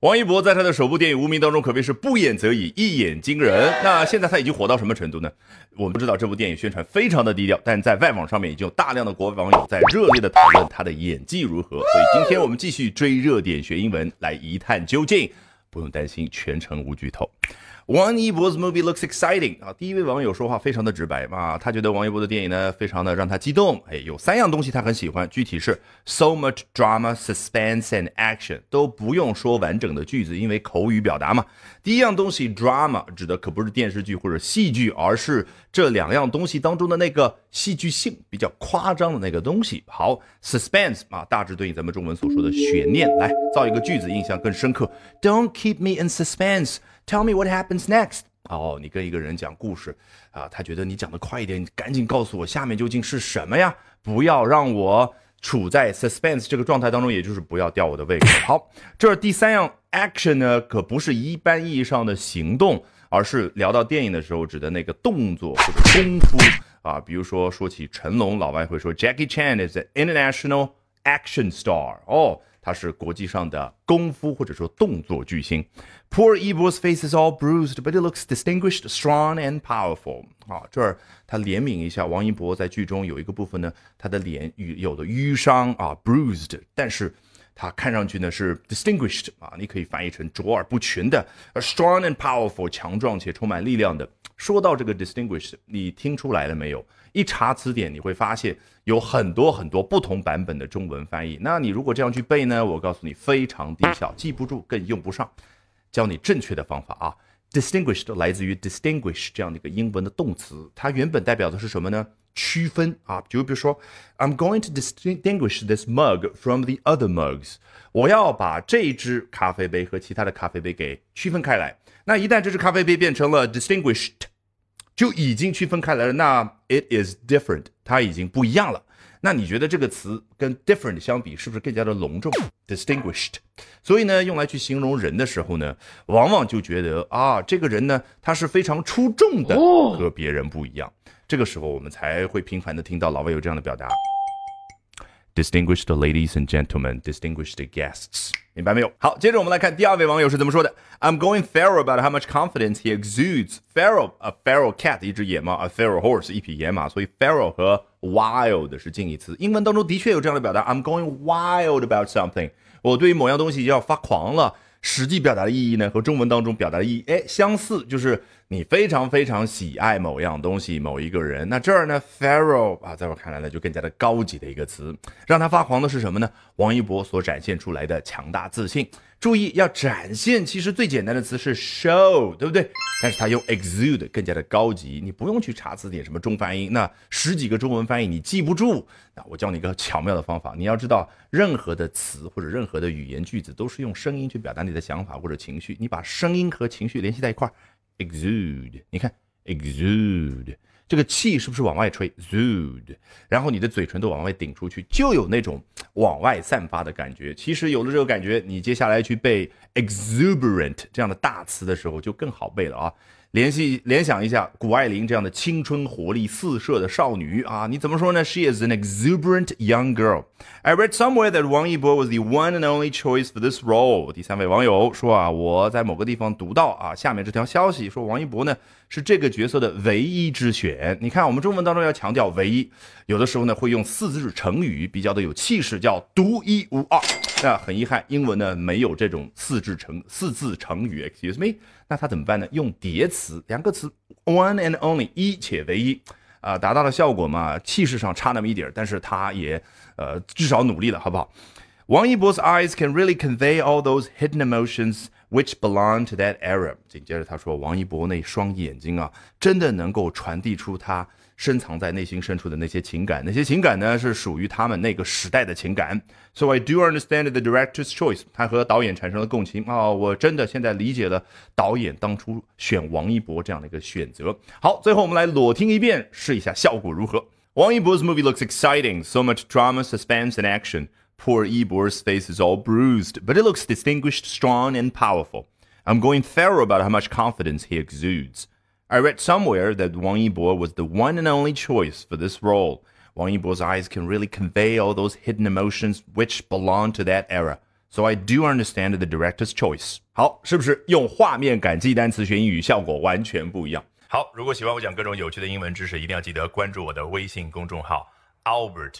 王一博在他的首部电影《无名》当中可谓是不演则已，一演惊人。那现在他已经火到什么程度呢？我们不知道这部电影宣传非常的低调，但在外网上面已经有大量的国外网友在热烈的讨论他的演技如何。所以今天我们继续追热点学英文，来一探究竟。不用担心，全程无剧透。王一博 's movie looks exciting 啊！第一位网友说话非常的直白啊，他觉得王一博的电影呢，非常的让他激动。哎，有三样东西他很喜欢，具体是 so much drama, suspense and action，都不用说完整的句子，因为口语表达嘛。第一样东西 drama 指的可不是电视剧或者戏剧，而是这两样东西当中的那个戏剧性比较夸张的那个东西。好，suspense 啊，大致对应咱们中文所说的悬念。来造一个句子，印象更深刻。Don't keep me in suspense. Tell me what happens next。哦，你跟一个人讲故事啊，他觉得你讲的快一点，你赶紧告诉我下面究竟是什么呀？不要让我处在 suspense 这个状态当中，也就是不要吊我的胃口。好，这第三样 action 呢，可不是一般意义上的行动，而是聊到电影的时候指的那个动作或者功夫啊。比如说说起成龙，老外会说 Jackie Chan is an international action star。哦。他是国际上的功夫或者说动作巨星。Poor eboo's face is all bruised, but it looks distinguished, strong and powerful。啊，这儿他怜悯一下王一博，在剧中有一个部分呢，他的脸有的淤伤啊，bruised，但是他看上去呢是 distinguished 啊，你可以翻译成卓尔不群的，strong and powerful，强壮且充满力量的。说到这个 distinguished，你听出来了没有？一查词典，你会发现有很多很多不同版本的中文翻译。那你如果这样去背呢？我告诉你，非常低效，记不住，更用不上。教你正确的方法啊！distinguished 来自于 distinguish 这样的一个英文的动词，它原本代表的是什么呢？区分啊！就比如说，I'm going to distinguish this mug from the other mugs。我要把这只咖啡杯和其他的咖啡杯给区分开来。那一旦这只咖啡杯变成了 distinguished。就已经区分开来了。那 it is different，它已经不一样了。那你觉得这个词跟 different 相比，是不是更加的隆重？distinguished。所以呢，用来去形容人的时候呢，往往就觉得啊，这个人呢，他是非常出众的，和别人不一样。这个时候，我们才会频繁的听到老外有这样的表达。Distinguished ladies and gentlemen, distinguished guests，明白没有？好，接着我们来看第二位网友是怎么说的。I'm going feral about how much confidence he exudes. Feral, a feral cat，一只野猫；a feral horse，一匹野马。所以 feral 和 wild 是近义词。英文当中的确有这样的表达。I'm going wild about something，我对于某样东西要发狂了。实际表达的意义呢，和中文当中表达的意义，哎，相似，就是你非常非常喜爱某样东西、某一个人。那这儿呢，feral 啊，在我看来呢，就更加的高级的一个词。让他发狂的是什么呢？王一博所展现出来的强大自信。注意，要展现，其实最简单的词是 show，对不对？但是它用 exude 更加的高级，你不用去查字典什么中翻译，那十几个中文翻译你记不住。那我教你一个巧妙的方法，你要知道，任何的词或者任何的语言句子都是用声音去表达你的想法或者情绪，你把声音和情绪联系在一块儿，exude，你看 exude。这个气是不是往外吹？Zude，然后你的嘴唇都往外顶出去，就有那种往外散发的感觉。其实有了这个感觉，你接下来去背 exuberant 这样的大词的时候就更好背了啊。联系联想一下谷爱凌这样的青春活力四射的少女啊，你怎么说呢？She is an exuberant young girl. I read somewhere that Wang Yibo was the one and only choice for this role. 第三位网友说啊，我在某个地方读到啊，下面这条消息说王一博呢是这个角色的唯一之选。你看我们中文当中要强调唯一，有的时候呢会用四字成语，比较的有气势，叫独一无二。那很遗憾，英文呢没有这种四字成四字成语。Excuse me，那他怎么办呢？用叠词，两个词，one and only，一且唯一，啊，达到了效果嘛？气势上差那么一点但是他也，呃，至少努力了，好不好？王一博 's eyes can really convey all those hidden emotions which belong to that era。紧接着他说，王一博那双眼睛啊，真的能够传递出他。深藏在内心深处的那些情感，那些情感呢，是属于他们那个时代的情感。So I do understand the director's choice。他和导演产生了共情啊，我真的现在理解了导演当初选王一博这样的一个选择。好，最后我们来裸听一遍，试一下效果如何。王一博 's movie looks exciting, so much drama, suspense, and action. Poor Yibor's face is all bruised, but it looks distinguished, strong, and powerful. I'm going feral about how much confidence he exudes. I read somewhere that Wang Yibo was the one and only choice for this role. Wang Yibo's eyes can really convey all those hidden emotions which belong to that era. So I do understand the director's choice。好，是不是用画面感记单词学英语效果完全不一样？好，如果喜欢我讲各种有趣的英文知识，一定要记得关注我的微信公众号 Albert